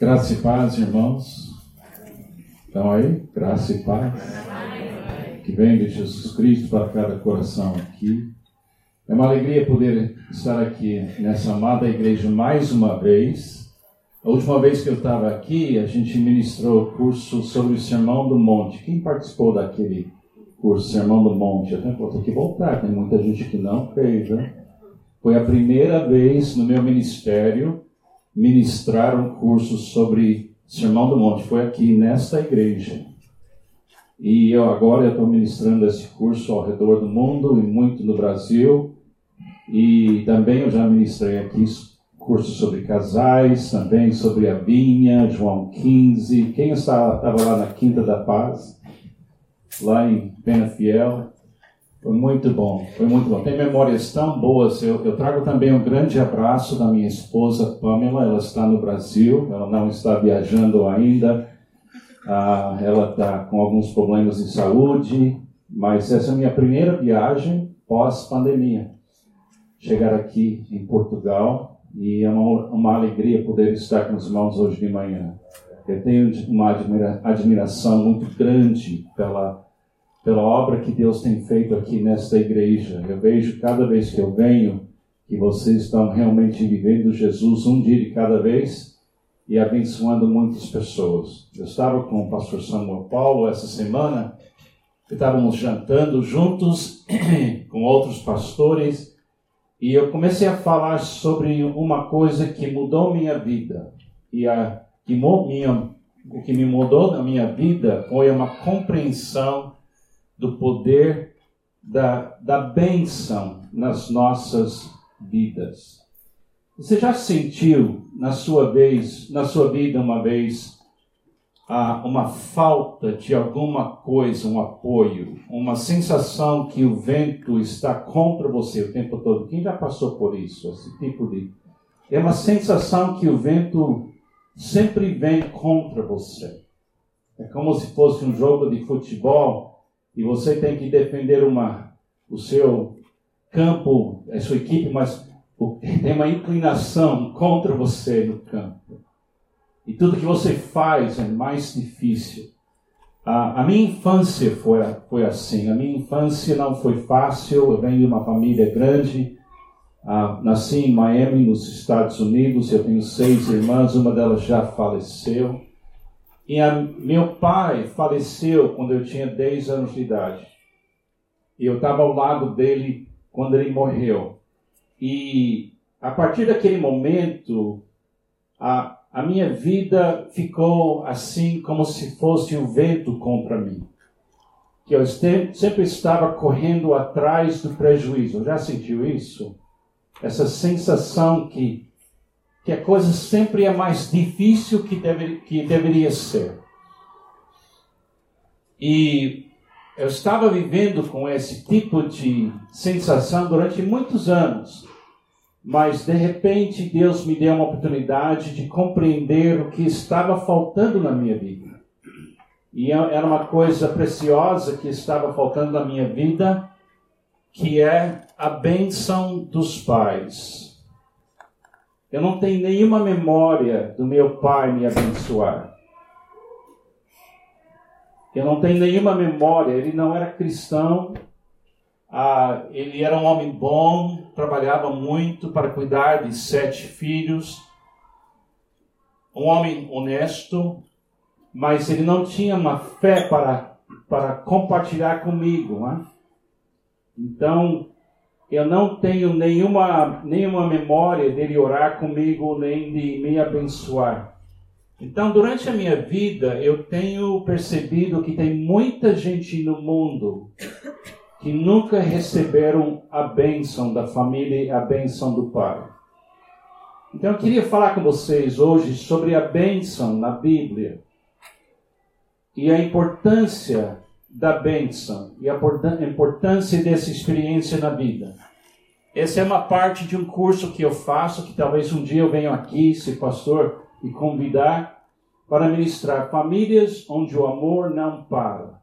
Graça e paz, irmãos. Estão aí? Graça e paz. Que vem de Jesus Cristo para cada coração aqui. É uma alegria poder estar aqui nessa amada igreja mais uma vez. A última vez que eu estava aqui, a gente ministrou o curso sobre o Sermão do Monte. Quem participou daquele curso Sermão do Monte? Eu tenho que voltar, tem muita gente que não fez, né? Foi a primeira vez no meu ministério ministrar um curso sobre Sermão do Monte. Foi aqui nesta igreja. E eu agora estou ministrando esse curso ao redor do mundo e muito no Brasil. E também eu já ministrei aqui curso sobre casais, também sobre a vinha, João 15. Quem estava lá na Quinta da Paz? Lá em Pena Fiel. Foi muito bom, foi muito bom. Tem memórias tão boas. Eu, eu, trago também um grande abraço da minha esposa Pamela. Ela está no Brasil, ela não está viajando ainda. Ah, ela está com alguns problemas de saúde, mas essa é a minha primeira viagem pós-pandemia. Chegar aqui em Portugal e é uma, uma alegria poder estar com os irmãos hoje de manhã. Eu tenho uma admira, admiração muito grande pela pela obra que Deus tem feito aqui nesta igreja. Eu vejo cada vez que eu venho que vocês estão realmente vivendo Jesus um dia de cada vez e abençoando muitas pessoas. Eu estava com o pastor Samuel Paulo essa semana, estávamos jantando juntos com outros pastores e eu comecei a falar sobre uma coisa que mudou minha vida. E a, que minha, o que me mudou na minha vida foi uma compreensão do poder da, da bênção nas nossas vidas. Você já sentiu na sua vez, na sua vida uma vez, uma falta de alguma coisa, um apoio, uma sensação que o vento está contra você o tempo todo? Quem já passou por isso? Esse tipo de é uma sensação que o vento sempre vem contra você. É como se fosse um jogo de futebol e você tem que defender uma, o seu campo, a sua equipe, mas tem uma inclinação contra você no campo. E tudo que você faz é mais difícil. A, a minha infância foi, foi assim. A minha infância não foi fácil. Eu venho de uma família grande. Ah, nasci em Miami, nos Estados Unidos. Eu tenho seis irmãs, uma delas já faleceu. E a, meu pai faleceu quando eu tinha 10 anos de idade. E eu estava ao lado dele quando ele morreu. E a partir daquele momento, a, a minha vida ficou assim como se fosse o um vento contra mim. Que eu sempre estava correndo atrás do prejuízo. Já sentiu isso? Essa sensação que que a coisa sempre é mais difícil que, deve, que deveria ser. E eu estava vivendo com esse tipo de sensação durante muitos anos, mas de repente Deus me deu uma oportunidade de compreender o que estava faltando na minha vida. E é, era uma coisa preciosa que estava faltando na minha vida, que é a bênção dos pais. Eu não tenho nenhuma memória do meu pai me abençoar. Eu não tenho nenhuma memória. Ele não era cristão. Ah, ele era um homem bom, trabalhava muito para cuidar de sete filhos. Um homem honesto, mas ele não tinha uma fé para, para compartilhar comigo. Né? Então, eu não tenho nenhuma, nenhuma memória dele orar comigo, nem de me abençoar. Então, durante a minha vida, eu tenho percebido que tem muita gente no mundo que nunca receberam a bênção da família e a bênção do Pai. Então, eu queria falar com vocês hoje sobre a bênção na Bíblia e a importância da bênção e a importância dessa experiência na vida. Essa é uma parte de um curso que eu faço, que talvez um dia eu venha aqui, se pastor me convidar, para ministrar famílias onde o amor não para.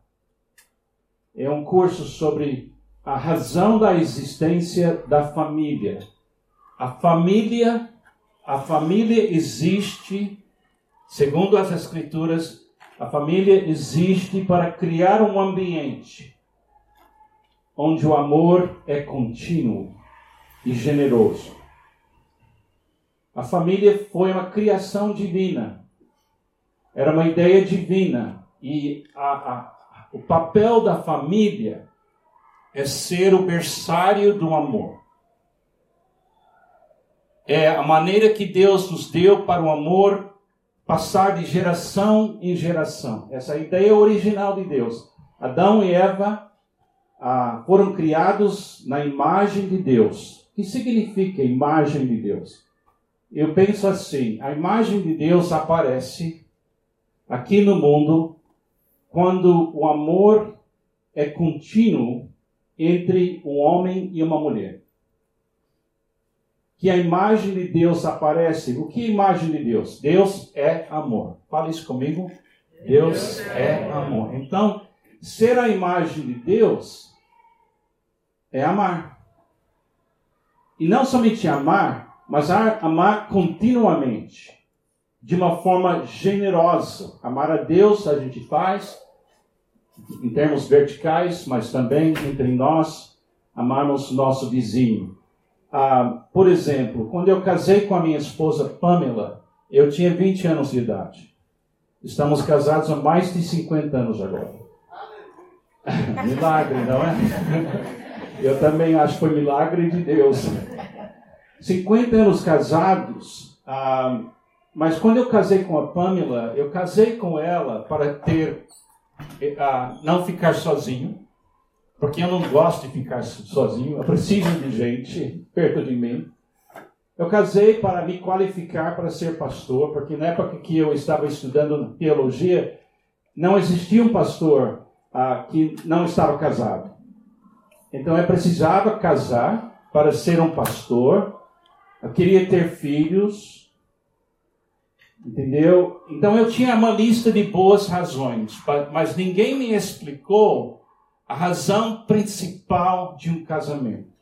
É um curso sobre a razão da existência da família. A família, a família existe Segundo as Escrituras, a família existe para criar um ambiente onde o amor é contínuo e generoso. A família foi uma criação divina, era uma ideia divina, e a, a, o papel da família é ser o berçário do amor. É a maneira que Deus nos deu para o amor passar de geração em geração. Essa é ideia original de Deus. Adão e Eva ah, foram criados na imagem de Deus. O que significa imagem de Deus? Eu penso assim: a imagem de Deus aparece aqui no mundo quando o amor é contínuo entre um homem e uma mulher que a imagem de Deus aparece. O que é imagem de Deus? Deus é amor. Fala isso comigo. Deus é amor. Então, ser a imagem de Deus é amar. E não somente amar, mas amar continuamente, de uma forma generosa. Amar a Deus a gente faz em termos verticais, mas também entre nós, amarmos nosso vizinho. Ah, por exemplo, quando eu casei com a minha esposa Pamela, eu tinha 20 anos de idade. Estamos casados há mais de 50 anos agora. milagre, não é? Eu também acho que foi milagre de Deus. 50 anos casados, ah, mas quando eu casei com a Pamela, eu casei com ela para ter, ah, não ficar sozinho porque eu não gosto de ficar sozinho, eu preciso de gente perto de mim. Eu casei para me qualificar para ser pastor, porque na época que eu estava estudando teologia, não existia um pastor ah, que não estava casado. Então eu precisava casar para ser um pastor. Eu queria ter filhos, entendeu? Então eu tinha uma lista de boas razões, mas ninguém me explicou a razão principal de um casamento.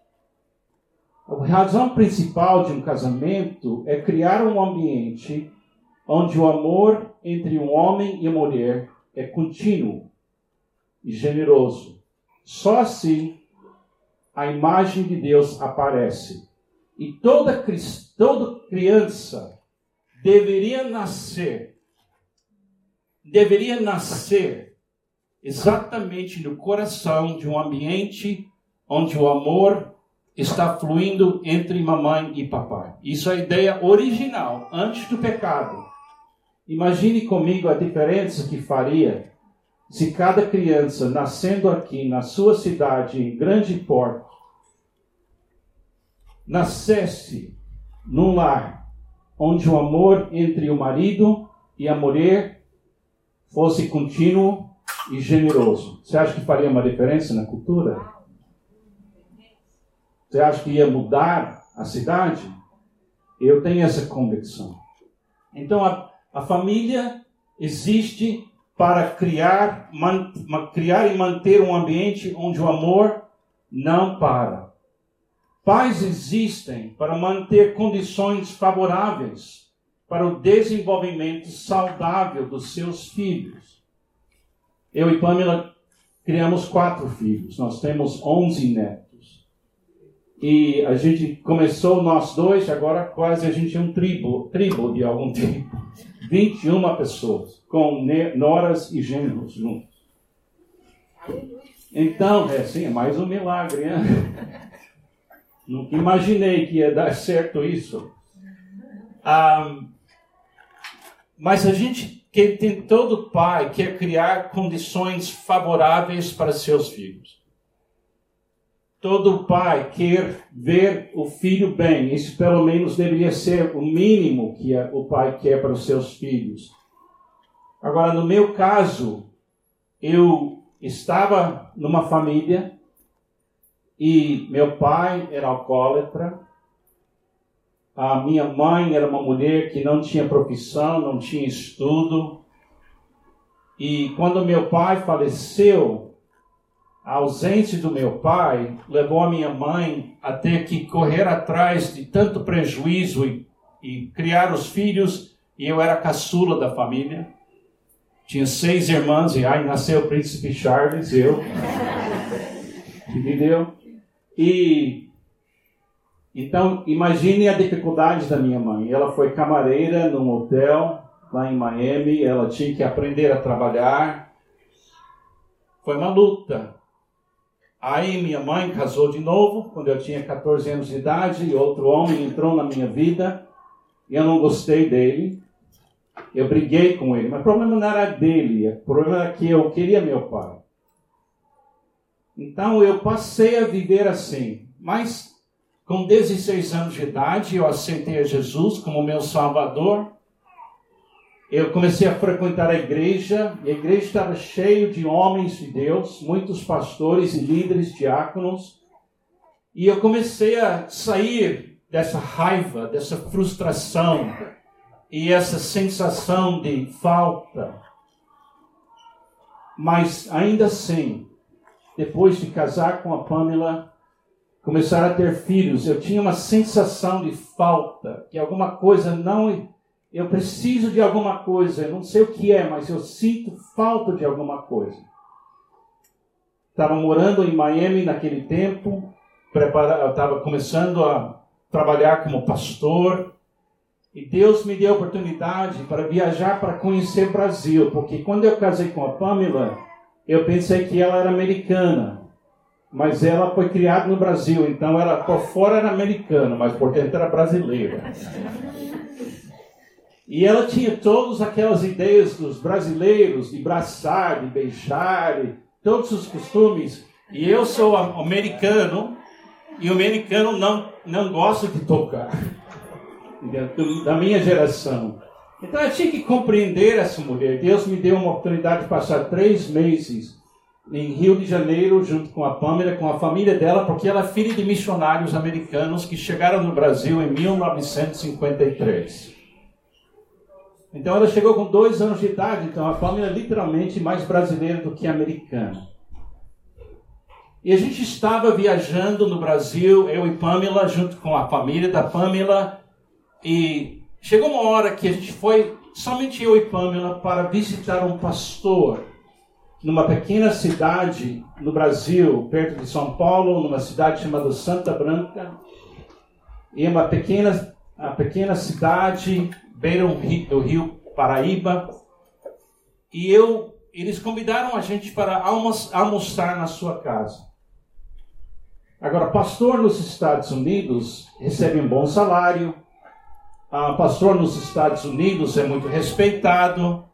A razão principal de um casamento é criar um ambiente onde o amor entre um homem e uma mulher é contínuo e generoso. Só assim a imagem de Deus aparece. E toda, toda criança deveria nascer, deveria nascer exatamente no coração de um ambiente onde o amor está fluindo entre mamãe e papai. Isso é a ideia original, antes do pecado. Imagine comigo a diferença que faria se cada criança nascendo aqui na sua cidade, em grande porte, nascesse num lar onde o amor entre o marido e a mulher fosse contínuo e generoso. Você acha que faria uma diferença na cultura? Você acha que ia mudar a cidade? Eu tenho essa convicção. Então a, a família existe para criar, man, criar e manter um ambiente onde o amor não para. Pais existem para manter condições favoráveis para o desenvolvimento saudável dos seus filhos. Eu e Pamela criamos quatro filhos. Nós temos 11 netos. E a gente começou nós dois, agora quase a gente é um tribo, tribo de algum tipo. 21 pessoas, com noras e gêneros juntos. Então, é assim, é mais um milagre, né? Nunca imaginei que ia dar certo isso. Ah, mas a gente que tem todo pai quer criar condições favoráveis para seus filhos. Todo pai quer ver o filho bem. Isso pelo menos deveria ser o mínimo que o pai quer para os seus filhos. Agora, no meu caso, eu estava numa família e meu pai era alcoólatra, a minha mãe era uma mulher que não tinha profissão, não tinha estudo. E quando meu pai faleceu, a ausência do meu pai levou a minha mãe a ter que correr atrás de tanto prejuízo e, e criar os filhos E eu era caçula da família. Tinha seis irmãs e aí nasceu o príncipe Charles, eu. Entendeu? E então imagine a dificuldade da minha mãe. Ela foi camareira num hotel lá em Miami, ela tinha que aprender a trabalhar. Foi uma luta. Aí minha mãe casou de novo, quando eu tinha 14 anos de idade, e outro homem entrou na minha vida, e eu não gostei dele. Eu briguei com ele, mas o problema não era dele, o problema era que eu queria meu pai. Então eu passei a viver assim, mas com 16 anos de idade eu aceitei a Jesus como meu Salvador. Eu comecei a frequentar a igreja, e a igreja estava cheia de homens de Deus, muitos pastores e líderes, diáconos, e eu comecei a sair dessa raiva, dessa frustração e essa sensação de falta. Mas ainda assim, depois de casar com a Pamela, começar a ter filhos, eu tinha uma sensação de falta, que alguma coisa não eu preciso de alguma coisa, eu não sei o que é, mas eu sinto falta de alguma coisa. Estava morando em Miami naquele tempo, estava começando a trabalhar como pastor, e Deus me deu a oportunidade para viajar para conhecer o Brasil, porque quando eu casei com a Pamela, eu pensei que ela era americana, mas ela foi criada no Brasil, então ela por fora era americana, mas por dentro era brasileira. E ela tinha todas aquelas ideias dos brasileiros de braçar, de beijar, todos os costumes. E eu sou americano, e o americano não, não gosta de tocar, da minha geração. Então eu tinha que compreender essa mulher. Deus me deu uma oportunidade de passar três meses em Rio de Janeiro, junto com a Pamela, com a família dela, porque ela é filha de missionários americanos que chegaram no Brasil em 1953. Então ela chegou com dois anos de idade, então a família é literalmente mais brasileira do que americana. E a gente estava viajando no Brasil, eu e Pamela, junto com a família da Pamela, e chegou uma hora que a gente foi, somente eu e Pamela, para visitar um pastor numa pequena cidade no Brasil, perto de São Paulo, numa cidade chamada Santa Branca. E uma pequena, uma pequena cidade beira do rio Paraíba. E eu, eles convidaram a gente para almoçar na sua casa. Agora, pastor nos Estados Unidos recebe um bom salário. Ah, pastor nos Estados Unidos é muito respeitado.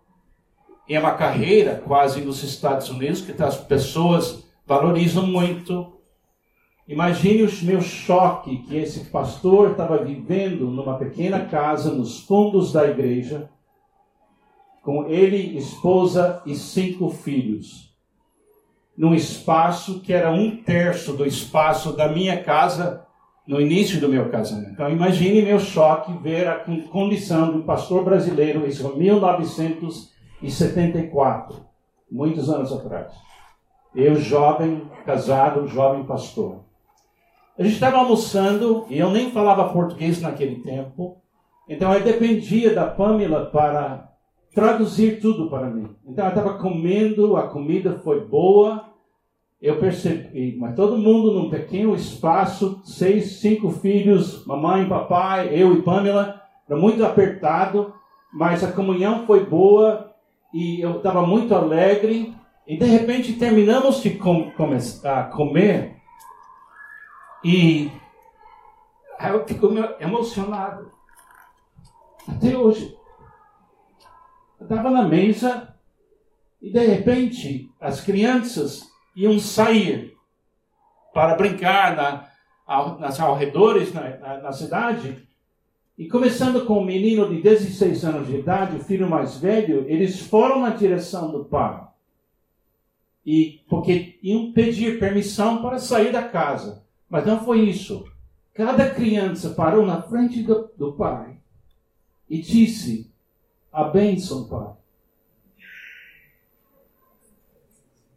É uma carreira quase nos Estados Unidos que as pessoas valorizam muito. Imagine o meu choque que esse pastor estava vivendo numa pequena casa nos fundos da igreja, com ele, esposa e cinco filhos, num espaço que era um terço do espaço da minha casa no início do meu casamento. Então imagine meu choque ver a condição de um pastor brasileiro, isso em 1974, muitos anos atrás. Eu jovem, casado, jovem pastor. A gente estava almoçando e eu nem falava português naquele tempo. Então eu dependia da Pamela para traduzir tudo para mim. Então eu estava comendo, a comida foi boa. Eu percebi, mas todo mundo num pequeno espaço, seis, cinco filhos, mamãe, papai, eu e Pamela, era muito apertado, mas a comunhão foi boa e eu estava muito alegre. E de repente terminamos de com, começar a comer e eu fico emocionado. Até hoje. Eu estava na mesa e de repente as crianças iam sair para brincar na, nas arredores na, na, na cidade. E começando com o um menino de 16 anos de idade, o filho mais velho, eles foram na direção do pai. E porque iam pedir permissão para sair da casa. Mas não foi isso. Cada criança parou na frente do, do pai e disse: A bênção, pai.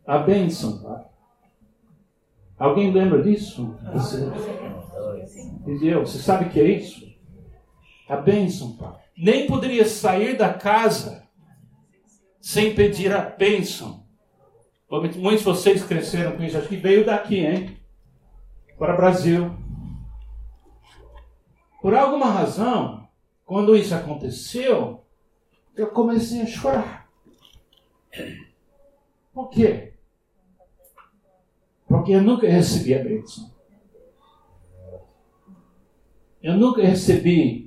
A bênção, pai. Alguém lembra disso? Você, entendeu? Você sabe o que é isso? A bênção, pai. nem poderia sair da casa sem pedir a bênção. Muitos de vocês cresceram com isso, acho que veio daqui, hein? Para o Brasil. Por alguma razão, quando isso aconteceu, eu comecei a chorar. Por quê? Porque eu nunca recebi a bênção. Eu nunca recebi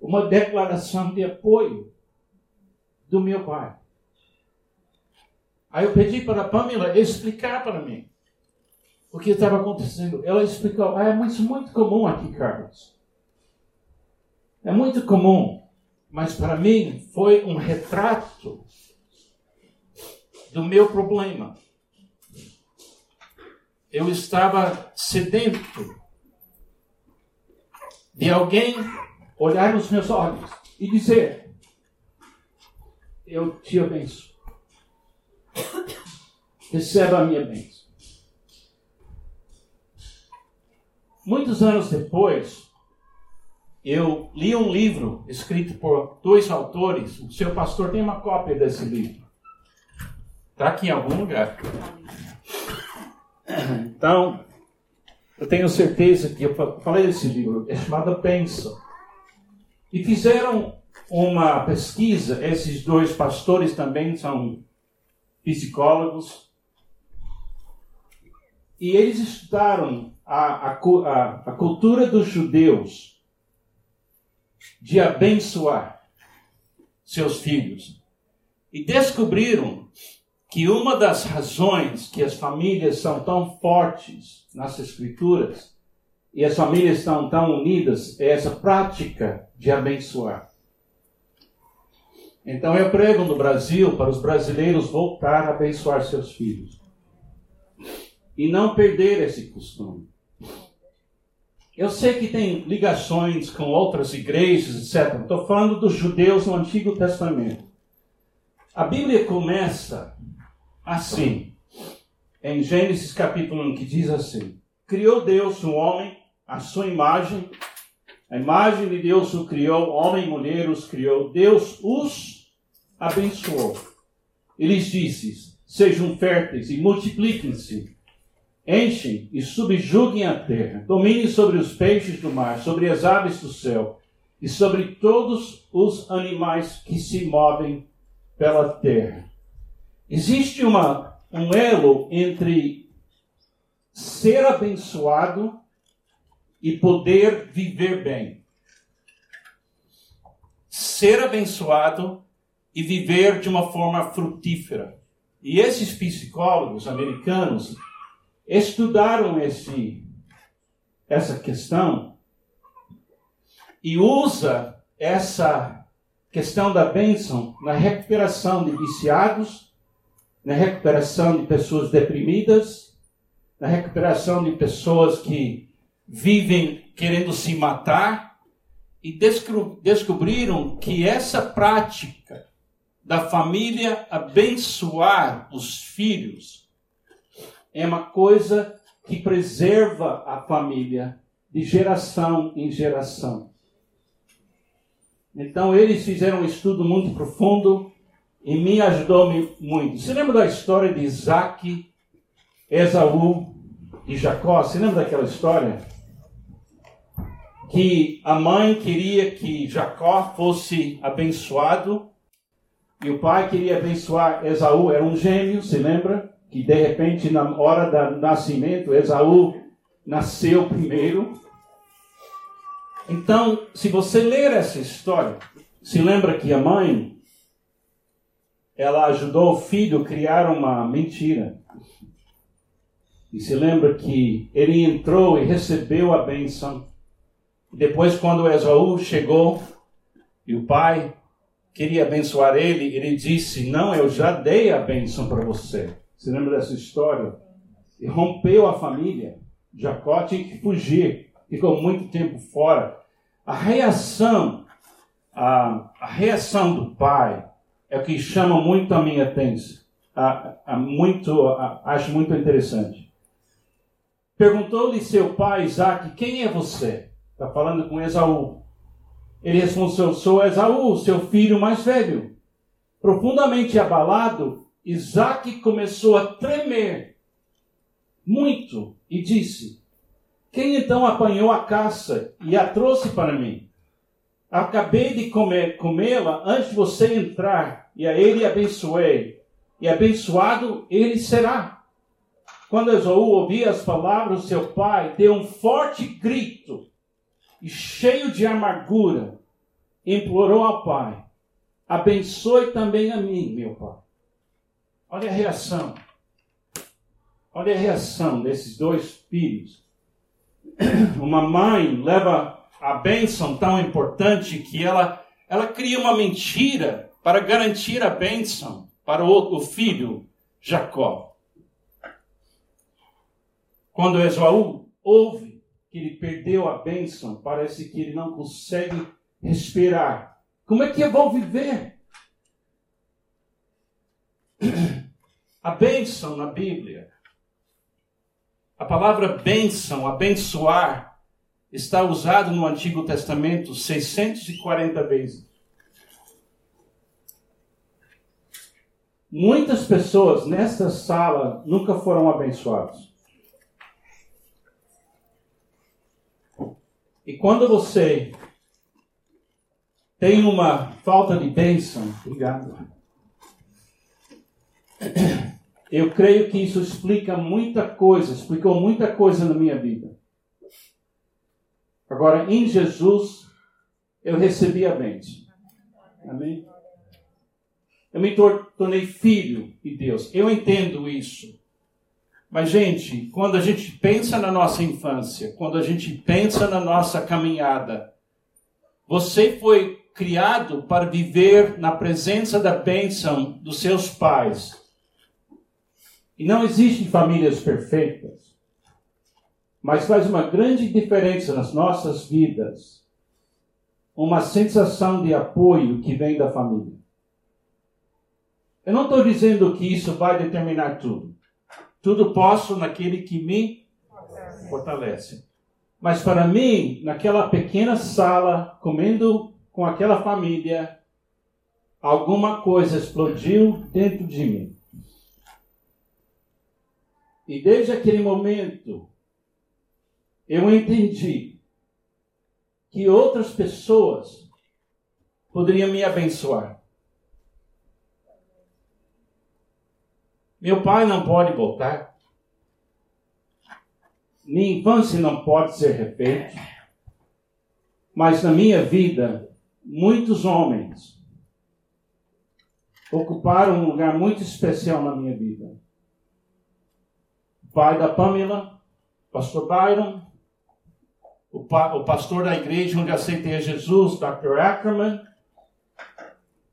uma declaração de apoio do meu pai. Aí eu pedi para a Pamela explicar para mim o que estava acontecendo. Ela explicou: ah, é muito, muito comum aqui, Carlos. É muito comum. Mas para mim foi um retrato do meu problema. Eu estava sedento de alguém olhar nos meus olhos e dizer: Eu te abençoo. Receba a minha bênção. Muitos anos depois, eu li um livro escrito por dois autores. O seu pastor tem uma cópia desse livro. Está aqui em algum lugar. Então, eu tenho certeza que eu falei desse livro, é chamado Pensa. E fizeram uma pesquisa, esses dois pastores também são psicólogos, e eles estudaram a, a, a, a cultura dos judeus de abençoar seus filhos. E descobriram que uma das razões que as famílias são tão fortes nas escrituras e as famílias estão tão unidas é essa prática de abençoar. Então eu prego no Brasil para os brasileiros voltar a abençoar seus filhos e não perder esse costume. Eu sei que tem ligações com outras igrejas, etc. Estou falando dos judeus no Antigo Testamento. A Bíblia começa assim, em Gênesis capítulo 1, que diz assim: Criou Deus o homem, a sua imagem, a imagem de Deus o criou, homem e mulher os criou, Deus os abençoou. E lhes disse: Sejam férteis e multipliquem-se Enchem e subjuguem a terra, dominem sobre os peixes do mar, sobre as aves do céu e sobre todos os animais que se movem pela terra. Existe uma, um elo entre ser abençoado e poder viver bem. Ser abençoado e viver de uma forma frutífera. E esses psicólogos americanos estudaram esse, essa questão e usa essa questão da bênção na recuperação de viciados, na recuperação de pessoas deprimidas, na recuperação de pessoas que vivem querendo se matar e descobriram que essa prática da família abençoar os filhos é uma coisa que preserva a família de geração em geração. Então eles fizeram um estudo muito profundo e me ajudou muito. Você lembra da história de Isaac, Esaú e Jacó? Você lembra daquela história? Que a mãe queria que Jacó fosse abençoado e o pai queria abençoar Esaú, era um gêmeo, se lembra? que de repente, na hora do nascimento, Esaú nasceu primeiro. Então, se você ler essa história, se lembra que a mãe ela ajudou o filho a criar uma mentira. E se lembra que ele entrou e recebeu a bênção. Depois, quando Esaú chegou e o pai queria abençoar ele, ele disse: Não, eu já dei a bênção para você. Você lembra dessa história? E rompeu a família. Jacó tinha que fugir, ficou muito tempo fora. A reação, a, a reação do pai é o que chama muito a minha atenção. A, a muito, a, acho muito interessante. Perguntou-lhe seu pai Isaac: Quem é você? Está falando com Esaú. Ele respondeu: Sou Esaú, seu filho mais velho. Profundamente abalado, Isaac começou a tremer muito e disse: Quem então apanhou a caça e a trouxe para mim? Acabei de comê-la antes de você entrar, e a ele abençoei, e abençoado ele será. Quando Esaú ouvia as palavras do seu pai, deu um forte grito e, cheio de amargura, implorou ao pai: Abençoe também a mim, meu pai. Olha a reação. Olha a reação desses dois filhos. Uma mãe leva a bênção tão importante que ela, ela cria uma mentira para garantir a bênção para o, o filho Jacó. Quando Esaú ouve que ele perdeu a bênção, parece que ele não consegue respirar. Como é que vou viver? A bênção na Bíblia, a palavra bênção, abençoar, está usado no Antigo Testamento 640 vezes. Muitas pessoas nesta sala nunca foram abençoadas. E quando você tem uma falta de bênção, obrigado eu creio que isso explica muita coisa, explicou muita coisa na minha vida. Agora, em Jesus, eu recebi a bênção. Amém? Eu me tornei filho de Deus. Eu entendo isso. Mas, gente, quando a gente pensa na nossa infância, quando a gente pensa na nossa caminhada, você foi criado para viver na presença da bênção dos seus pais. E não existem famílias perfeitas. Mas faz uma grande diferença nas nossas vidas uma sensação de apoio que vem da família. Eu não estou dizendo que isso vai determinar tudo. Tudo posso naquele que me fortalece. Mas para mim, naquela pequena sala, comendo com aquela família, alguma coisa explodiu dentro de mim. E desde aquele momento, eu entendi que outras pessoas poderiam me abençoar. Meu pai não pode voltar. Minha infância não pode ser refeita. Mas na minha vida, muitos homens ocuparam um lugar muito especial na minha vida pai da Pamela, pastor Byron, o, pa, o pastor da igreja onde aceitei Jesus, Dr. Ackerman.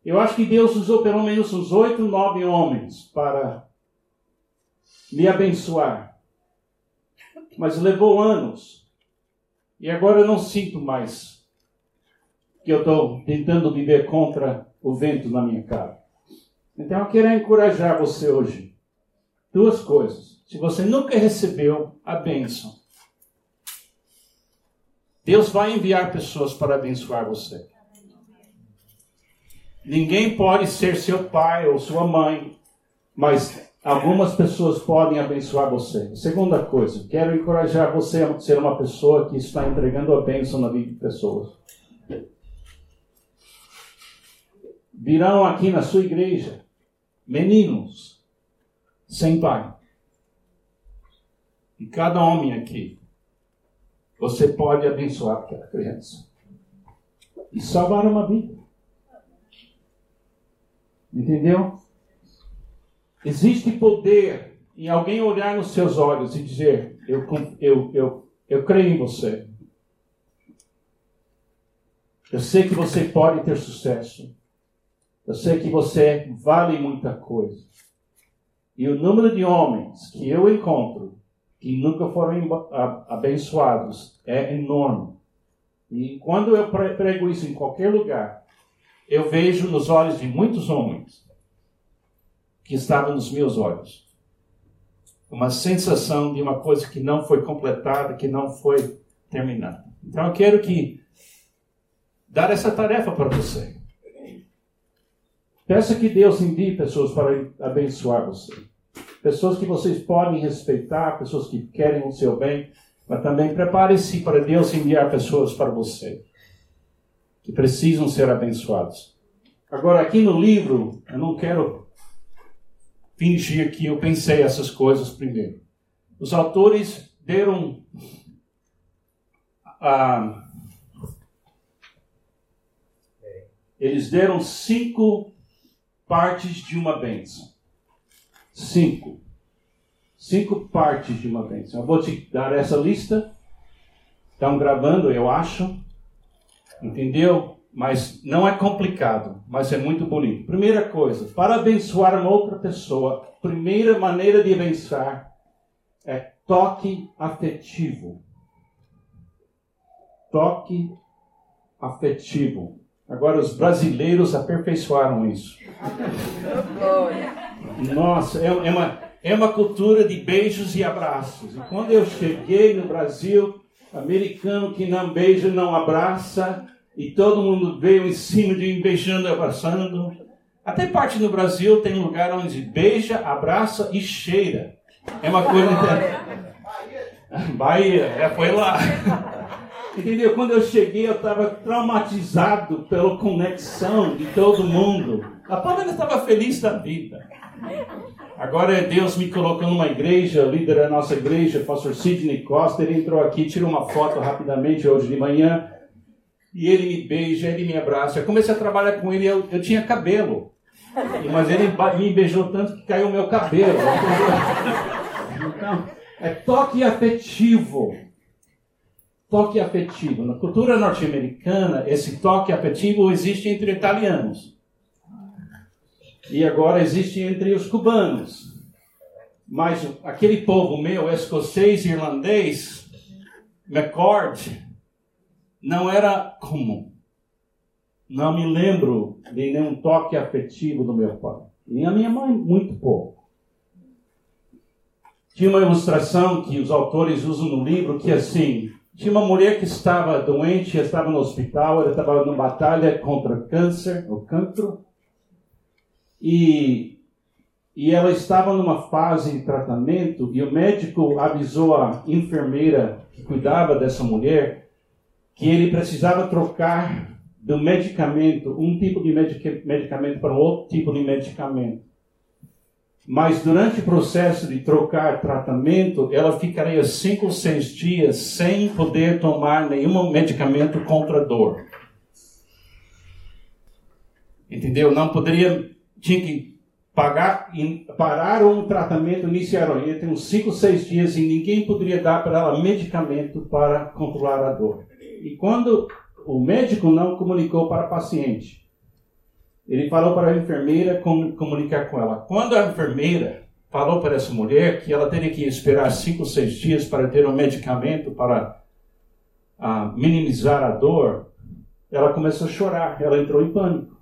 Eu acho que Deus usou pelo menos uns oito, nove homens para me abençoar. Mas levou anos. E agora eu não sinto mais que eu estou tentando viver contra o vento na minha cara. Então eu quero encorajar você hoje. Duas coisas. Se você nunca recebeu a bênção, Deus vai enviar pessoas para abençoar você. Ninguém pode ser seu pai ou sua mãe, mas algumas pessoas podem abençoar você. Segunda coisa, quero encorajar você a ser uma pessoa que está entregando a bênção na vida de pessoas. Virão aqui na sua igreja meninos sem pai. E cada homem aqui, você pode abençoar aquela criança e salvar uma vida. Entendeu? Existe poder em alguém olhar nos seus olhos e dizer: Eu, eu, eu, eu creio em você. Eu sei que você pode ter sucesso. Eu sei que você vale muita coisa. E o número de homens que eu encontro que nunca foram abençoados é enorme. E quando eu prego isso em qualquer lugar, eu vejo nos olhos de muitos homens que estavam nos meus olhos uma sensação de uma coisa que não foi completada, que não foi terminada. Então eu quero que dar essa tarefa para você. Peça que Deus envie pessoas para abençoar você. Pessoas que vocês podem respeitar, pessoas que querem o seu bem, mas também prepare-se para Deus enviar pessoas para você que precisam ser abençoados. Agora, aqui no livro, eu não quero fingir que eu pensei essas coisas primeiro. Os autores deram eles deram cinco partes de uma bênção. Cinco. Cinco partes de uma bênção. Eu vou te dar essa lista. Estão gravando, eu acho. Entendeu? Mas não é complicado, mas é muito bonito. Primeira coisa, para abençoar uma outra pessoa, primeira maneira de abençoar é toque afetivo. Toque afetivo. Agora, os brasileiros aperfeiçoaram isso. Nossa, é, é, uma, é uma cultura de beijos e abraços. E quando eu cheguei no Brasil, americano que não beija, não abraça, e todo mundo veio em cima de mim beijando abraçando. Até parte no Brasil tem lugar onde beija, abraça e cheira. É uma coisa. Bahia, é, foi lá. Entendeu? Quando eu cheguei, eu estava traumatizado pela conexão de todo mundo. A Pamela estava feliz da vida. Agora Deus me colocou numa igreja, o líder da nossa igreja, o pastor Sidney Costa, ele entrou aqui, tirou uma foto rapidamente hoje de manhã, e ele me beija, ele me abraça. Eu comecei a trabalhar com ele, eu, eu tinha cabelo, mas ele me beijou tanto que caiu o meu cabelo. Então, é toque afetivo toque afetivo. Na cultura norte-americana, esse toque afetivo existe entre italianos. E agora existe entre os cubanos. Mas aquele povo meu, escocês irlandês, McCord, não era comum. Não me lembro de nenhum toque afetivo do meu pai. E a minha mãe, muito pouco. Tinha uma ilustração que os autores usam no livro que assim, tinha uma mulher que estava doente, estava no hospital, ela estava numa batalha contra câncer, o cancro, e, e ela estava numa fase de tratamento, e o médico avisou a enfermeira que cuidava dessa mulher que ele precisava trocar do medicamento, um tipo de medicamento para outro tipo de medicamento. Mas durante o processo de trocar tratamento, ela ficaria cinco ou seis dias sem poder tomar nenhum medicamento contra dor. Entendeu? Não poderia, tinha que pagar, parar um tratamento inicial. Ia ter uns cinco, seis dias e ninguém poderia dar para ela medicamento para controlar a dor. E quando o médico não comunicou para o paciente, ele falou para a enfermeira comunicar com ela. Quando a enfermeira falou para essa mulher que ela teria que esperar cinco seis dias para ter um medicamento para uh, minimizar a dor, ela começou a chorar, ela entrou em pânico.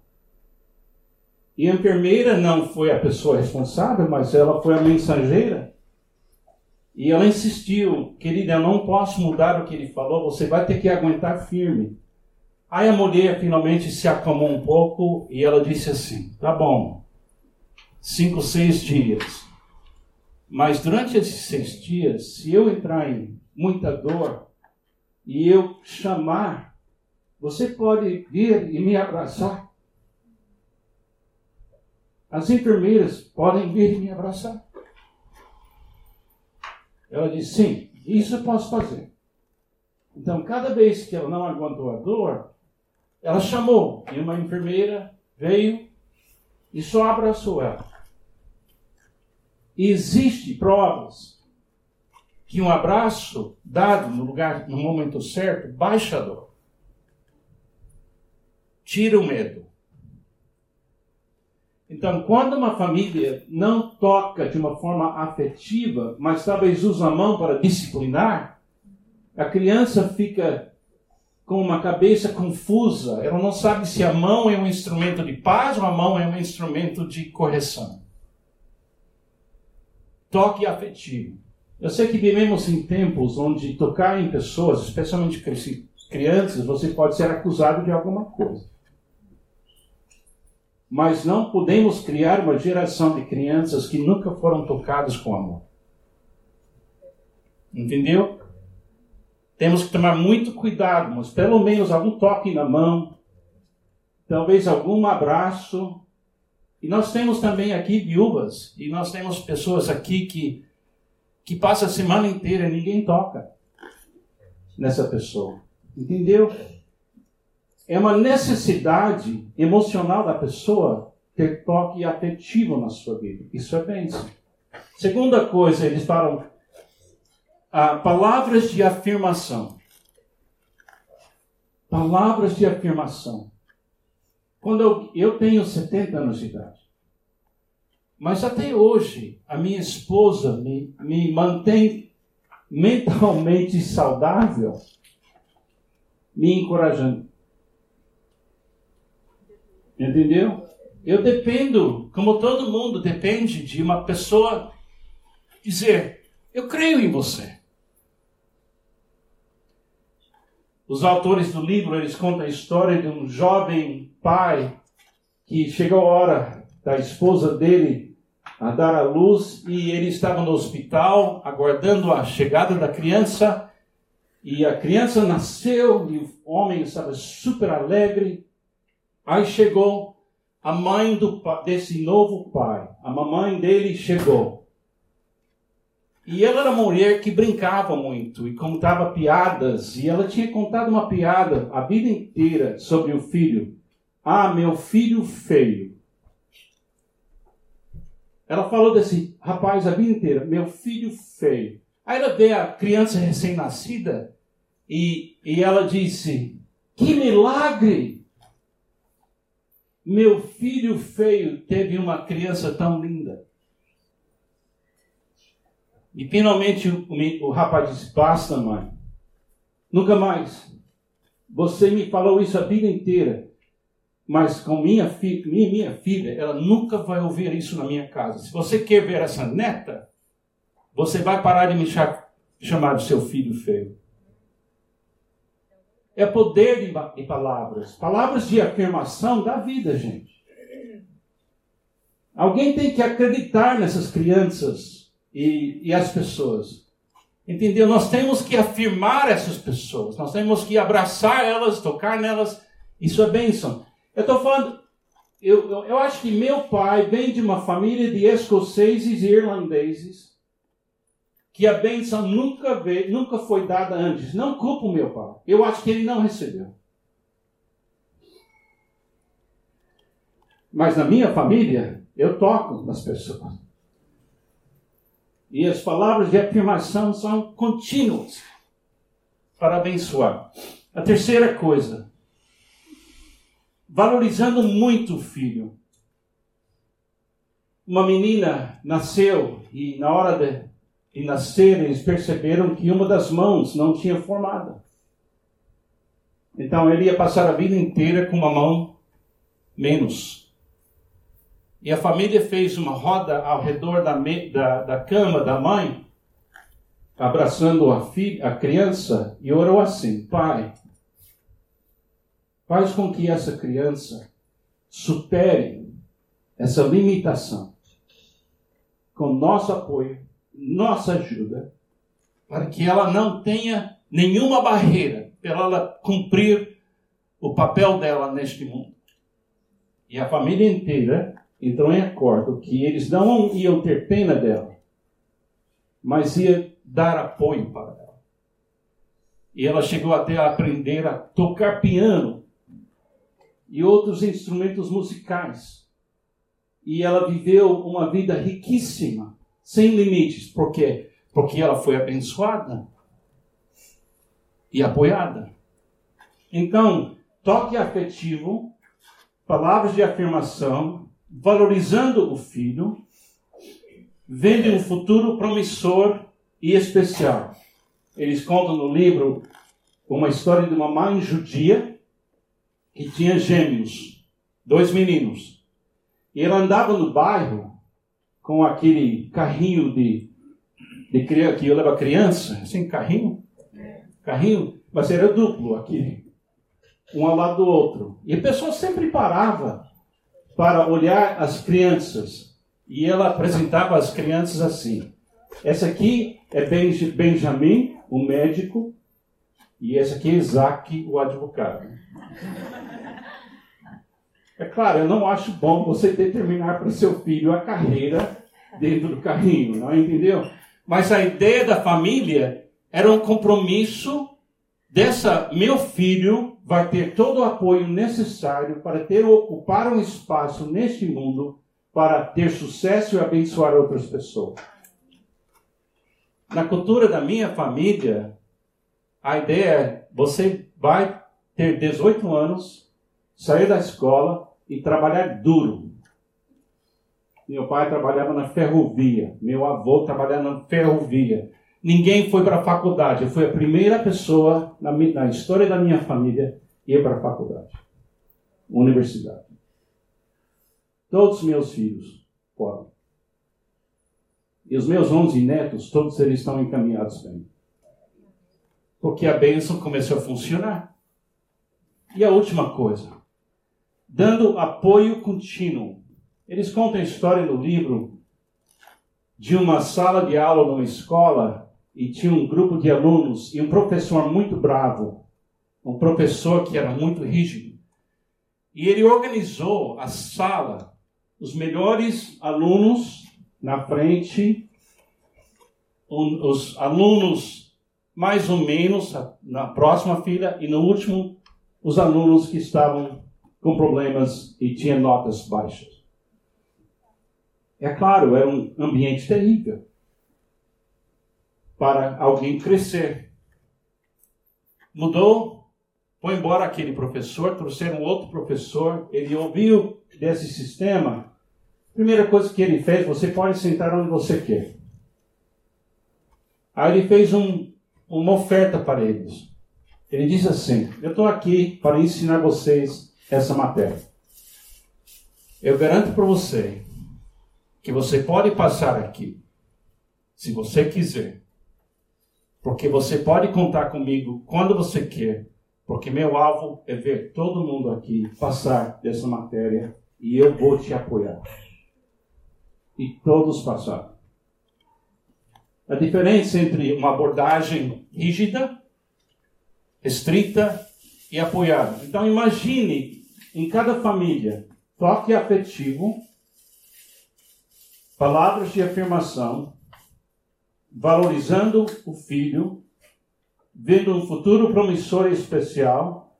E a enfermeira não foi a pessoa responsável, mas ela foi a mensageira. E ela insistiu, querida, eu não posso mudar o que ele falou, você vai ter que aguentar firme. Aí a mulher finalmente se acalmou um pouco e ela disse assim: tá bom, cinco, seis dias. Mas durante esses seis dias, se eu entrar em muita dor e eu chamar, você pode vir e me abraçar. As enfermeiras podem vir e me abraçar. Ela disse: sim, isso eu posso fazer. Então, cada vez que ela não aguentou a dor, ela chamou e uma enfermeira veio e só abraçou ela. E existe provas que um abraço dado no lugar, no momento certo, baixa a dor. Tira o medo. Então, quando uma família não toca de uma forma afetiva, mas talvez usa a mão para disciplinar, a criança fica com uma cabeça confusa. Ela não sabe se a mão é um instrumento de paz ou a mão é um instrumento de correção. Toque afetivo. Eu sei que vivemos em tempos onde tocar em pessoas, especialmente crianças, você pode ser acusado de alguma coisa. Mas não podemos criar uma geração de crianças que nunca foram tocadas com amor. Entendeu? Temos que tomar muito cuidado, mas pelo menos algum toque na mão, talvez algum abraço. E nós temos também aqui viúvas, e nós temos pessoas aqui que, que passam a semana inteira e ninguém toca nessa pessoa. Entendeu? É uma necessidade emocional da pessoa ter toque afetivo na sua vida. Isso é bênção. Segunda coisa, eles falam ah, palavras de afirmação. Palavras de afirmação. Quando eu, eu tenho 70 anos de idade, mas até hoje a minha esposa me, me mantém mentalmente saudável, me encorajando. Entendeu? Eu dependo, como todo mundo depende de uma pessoa dizer: Eu creio em você. Os autores do livro eles contam a história de um jovem pai que chegou a hora da esposa dele a dar à luz e ele estava no hospital aguardando a chegada da criança e a criança nasceu e o homem estava super alegre. Aí chegou a mãe do, desse novo pai, a mamãe dele chegou. E ela era uma mulher que brincava muito e contava piadas. E ela tinha contado uma piada a vida inteira sobre o filho. Ah, meu filho feio. Ela falou desse rapaz a vida inteira, meu filho feio. Aí ela vê a criança recém-nascida e, e ela disse: Que milagre! Meu filho feio teve uma criança tão linda. E finalmente o, rapaz disse: Basta, mãe. Nunca mais. Você me falou isso a vida inteira. Mas com minha, fi, minha, minha filha, ela nunca vai ouvir isso na minha casa. Se você quer ver essa neta, você vai parar de me chamar de seu filho feio. É poder de, de palavras. Palavras de afirmação da vida, gente. Alguém tem que acreditar nessas crianças e, e as pessoas. Entendeu? Nós temos que afirmar essas pessoas, nós temos que abraçar elas, tocar nelas. Isso é bênção. Eu estou falando, eu, eu, eu, acho que meu pai vem de uma família de escoceses e irlandeses, que a bênção nunca, veio, nunca foi dada antes. Não culpo meu pai. Eu acho que ele não recebeu. Mas na minha família, eu toco nas pessoas. E as palavras de afirmação são contínuas para abençoar. A terceira coisa, valorizando muito o filho. Uma menina nasceu e na hora de, de nascer eles perceberam que uma das mãos não tinha formada. Então ele ia passar a vida inteira com uma mão menos. E a família fez uma roda ao redor da, da, da cama da mãe, abraçando a, filha, a criança, e orou assim: Pai, faz com que essa criança supere essa limitação com nosso apoio, nossa ajuda, para que ela não tenha nenhuma barreira para ela cumprir o papel dela neste mundo. E a família inteira entrou em acordo que eles não iam ter pena dela, mas ia dar apoio para ela. E ela chegou até a aprender a tocar piano e outros instrumentos musicais. E ela viveu uma vida riquíssima, sem limites. Por quê? Porque ela foi abençoada e apoiada. Então, toque afetivo, palavras de afirmação, valorizando o filho, vendo um futuro promissor e especial. Eles contam no livro uma história de uma mãe judia que tinha gêmeos, dois meninos. E ela andava no bairro com aquele carrinho de, de que leva criança, assim, carrinho, carrinho. mas era duplo aqui, um ao lado do outro. E a pessoa sempre parava para olhar as crianças. E ela apresentava as crianças assim. Essa aqui é Benjamin, o médico, e essa aqui é Isaac, o advogado. É claro, eu não acho bom você determinar para o seu filho a carreira dentro do carrinho, não entendeu? Mas a ideia da família era um compromisso dessa meu filho vai ter todo o apoio necessário para ter ocupar um espaço neste mundo para ter sucesso e abençoar outras pessoas. Na cultura da minha família, a ideia é você vai ter 18 anos, sair da escola e trabalhar duro. Meu pai trabalhava na ferrovia, meu avô trabalhava na ferrovia. Ninguém foi para a faculdade. Eu fui a primeira pessoa na, na história da minha família a ir para a faculdade, universidade. Todos os meus filhos foram. E os meus 11 netos, todos eles estão encaminhados bem. Porque a bênção começou a funcionar. E a última coisa, dando apoio contínuo. Eles contam a história no livro de uma sala de aula numa escola e tinha um grupo de alunos e um professor muito bravo, um professor que era muito rígido. E ele organizou a sala, os melhores alunos na frente, os alunos mais ou menos na próxima fila e no último os alunos que estavam com problemas e tinham notas baixas. É claro, era um ambiente terrível para alguém crescer. Mudou, foi embora aquele professor, trouxeram outro professor, ele ouviu desse sistema. Primeira coisa que ele fez, você pode sentar onde você quer. Aí ele fez um, uma oferta para eles. Ele disse assim: Eu estou aqui para ensinar vocês essa matéria. Eu garanto para você que você pode passar aqui, se você quiser, porque você pode contar comigo quando você quer, porque meu alvo é ver todo mundo aqui passar dessa matéria e eu vou te apoiar. E todos passaram. A diferença entre uma abordagem rígida, restrita e apoiada. Então imagine em cada família toque afetivo, palavras de afirmação, valorizando o filho, vendo um futuro promissor e especial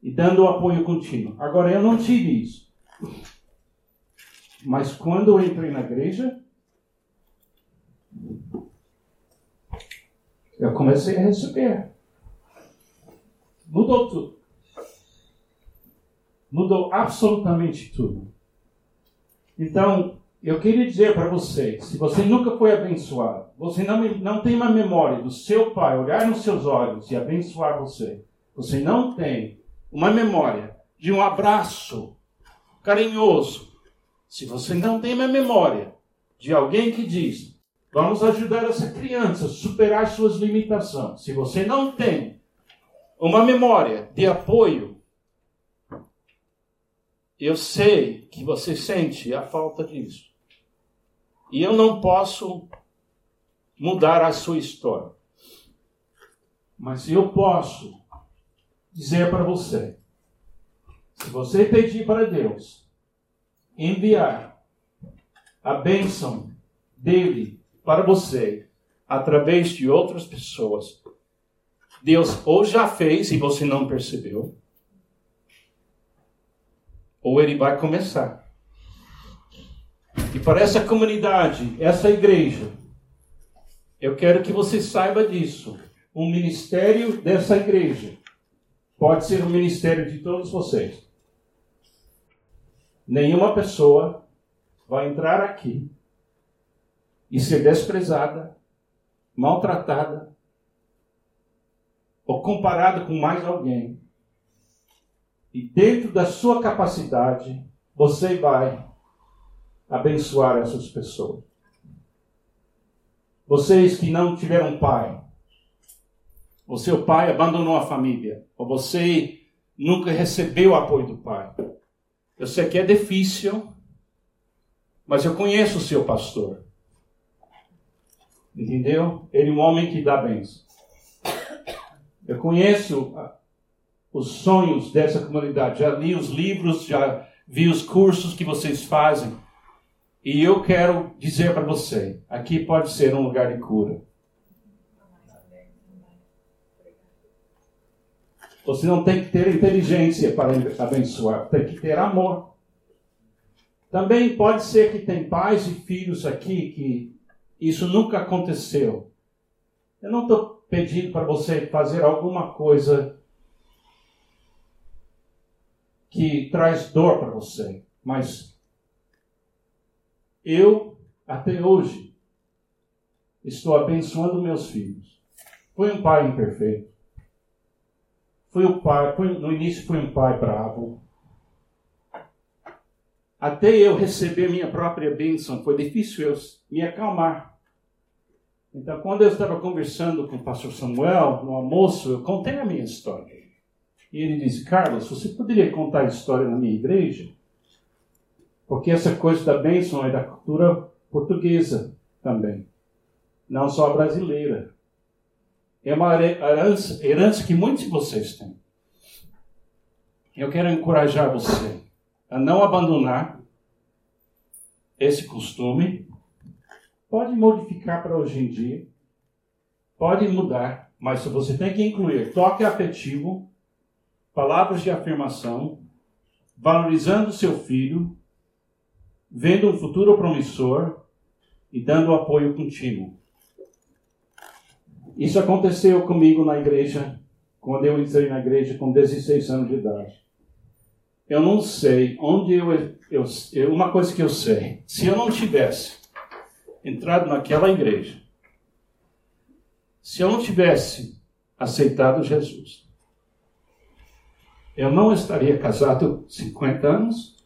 e dando apoio contínuo. Agora eu não tive isso. Mas quando eu entrei na igreja, eu comecei a receber. Mudou tudo. Mudou absolutamente tudo. Então, eu queria dizer para você, se você nunca foi abençoado, você não, não tem uma memória do seu pai olhar nos seus olhos e abençoar você, você não tem uma memória de um abraço carinhoso, se você não tem uma memória de alguém que diz, Vamos ajudar essa criança a superar suas limitações. Se você não tem uma memória de apoio, eu sei que você sente a falta disso. E eu não posso mudar a sua história. Mas eu posso dizer para você: se você pedir para Deus enviar a bênção dele para você através de outras pessoas. Deus ou já fez e você não percebeu, ou ele vai começar. E para essa comunidade, essa igreja, eu quero que você saiba disso. O ministério dessa igreja pode ser o ministério de todos vocês. Nenhuma pessoa vai entrar aqui e ser desprezada, maltratada ou comparada com mais alguém. E dentro da sua capacidade, você vai abençoar essas pessoas. Vocês que não tiveram pai, ou seu pai abandonou a família, ou você nunca recebeu o apoio do pai. Eu sei que é difícil, mas eu conheço o seu pastor. Entendeu? Ele é um homem que dá bens. Eu conheço ah, os sonhos dessa comunidade, já li os livros, já vi os cursos que vocês fazem. E eu quero dizer para você: aqui pode ser um lugar de cura. Você não tem que ter inteligência para abençoar, tem que ter amor. Também pode ser que tem pais e filhos aqui que isso nunca aconteceu. Eu não estou pedindo para você fazer alguma coisa que traz dor para você, mas eu, até hoje, estou abençoando meus filhos. Fui um pai imperfeito. Fui um pai, no início fui um pai bravo. Até eu receber minha própria bênção, foi difícil eu me acalmar. Então, quando eu estava conversando com o pastor Samuel no almoço, eu contei a minha história. E ele disse: Carlos, você poderia contar a história na minha igreja? Porque essa coisa da bênção é da cultura portuguesa também, não só brasileira. É uma herança, herança que muitos de vocês têm. Eu quero encorajar você a não abandonar esse costume. Pode modificar para hoje em dia, pode mudar, mas você tem que incluir toque afetivo, palavras de afirmação, valorizando seu filho, vendo um futuro promissor e dando apoio contínuo. Isso aconteceu comigo na igreja, quando eu entrei na igreja com 16 anos de idade. Eu não sei onde eu, eu, eu. Uma coisa que eu sei: se eu não tivesse entrado naquela igreja, se eu não tivesse aceitado Jesus, eu não estaria casado 50 anos,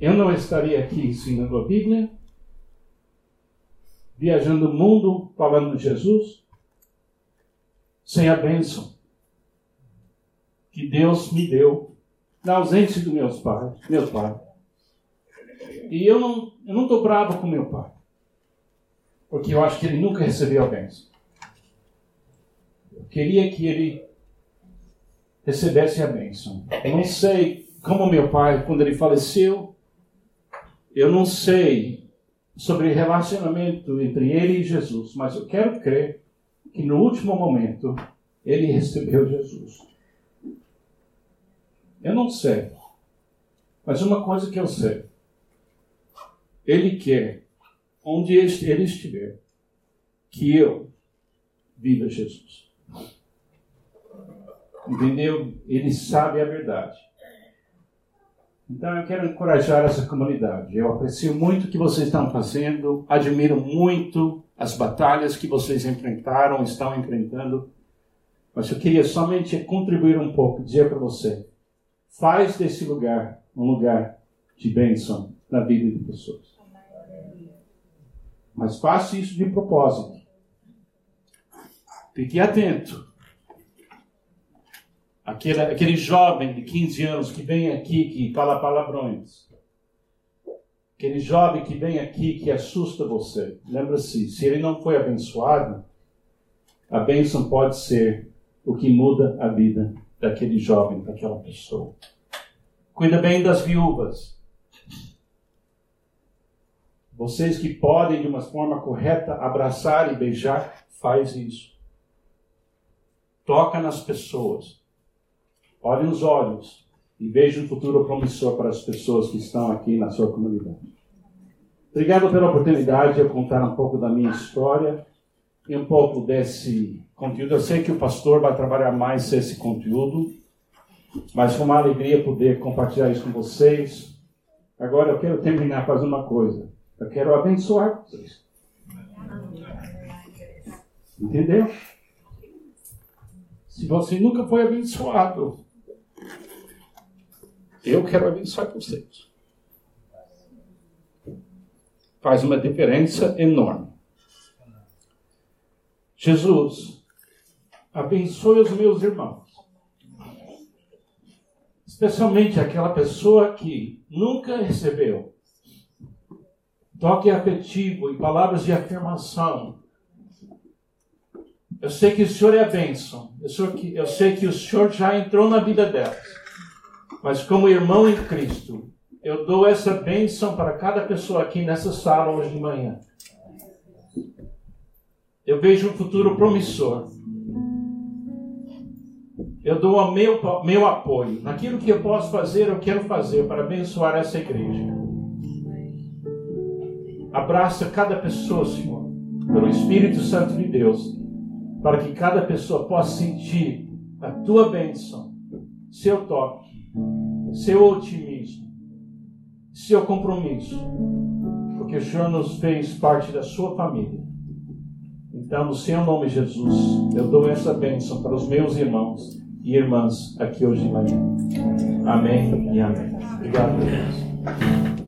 eu não estaria aqui ensinando a Bíblia, viajando o mundo falando de Jesus, sem a bênção que Deus me deu na ausência dos meus pais, meu pai. E eu não eu não estou bravo com meu pai, porque eu acho que ele nunca recebeu a bênção. Eu queria que ele recebesse a bênção. Eu não sei como meu pai, quando ele faleceu, eu não sei sobre relacionamento entre ele e Jesus, mas eu quero crer que no último momento ele recebeu Jesus. Eu não sei, mas uma coisa que eu sei: ele quer, onde ele estiver, que eu viva Jesus. Entendeu? Ele sabe a verdade. Então eu quero encorajar essa comunidade. Eu aprecio muito o que vocês estão fazendo, admiro muito as batalhas que vocês enfrentaram, estão enfrentando. Mas eu queria somente contribuir um pouco, dizer para você: faz desse lugar um lugar de bênção na vida de pessoas. Mas faça isso de propósito. Fique atento Aquele, aquele jovem de 15 anos que vem aqui, que fala palavrões. Aquele jovem que vem aqui, que assusta você. Lembra-se, se ele não foi abençoado, a bênção pode ser o que muda a vida daquele jovem, daquela pessoa. Cuida bem das viúvas. Vocês que podem, de uma forma correta, abraçar e beijar, faz isso. Toca nas pessoas. Olhe nos olhos e veja um futuro promissor para as pessoas que estão aqui na sua comunidade. Obrigado pela oportunidade de eu contar um pouco da minha história e um pouco desse conteúdo. Eu sei que o pastor vai trabalhar mais esse conteúdo, mas foi uma alegria poder compartilhar isso com vocês. Agora eu quero terminar fazendo uma coisa. Eu quero abençoar vocês. Entendeu? Se você nunca foi abençoado, eu quero abençoar vocês. Faz uma diferença enorme. Jesus, abençoe os meus irmãos. Especialmente aquela pessoa que nunca recebeu toque afetivo e palavras de afirmação. Eu sei que o Senhor é a bênção. Eu sei que, eu sei que o Senhor já entrou na vida delas. Mas como irmão em Cristo, eu dou essa bênção para cada pessoa aqui nessa sala hoje de manhã. Eu vejo um futuro promissor. Eu dou o meu, meu apoio. Naquilo que eu posso fazer, eu quero fazer para abençoar essa igreja. Abraça cada pessoa, Senhor, pelo Espírito Santo de Deus, para que cada pessoa possa sentir a tua bênção, seu toque, seu otimismo, seu compromisso, porque o Senhor nos fez parte da sua família. Então, no seu nome, Jesus, eu dou essa bênção para os meus irmãos e irmãs aqui hoje de manhã. Amém e amém. Obrigado, Deus.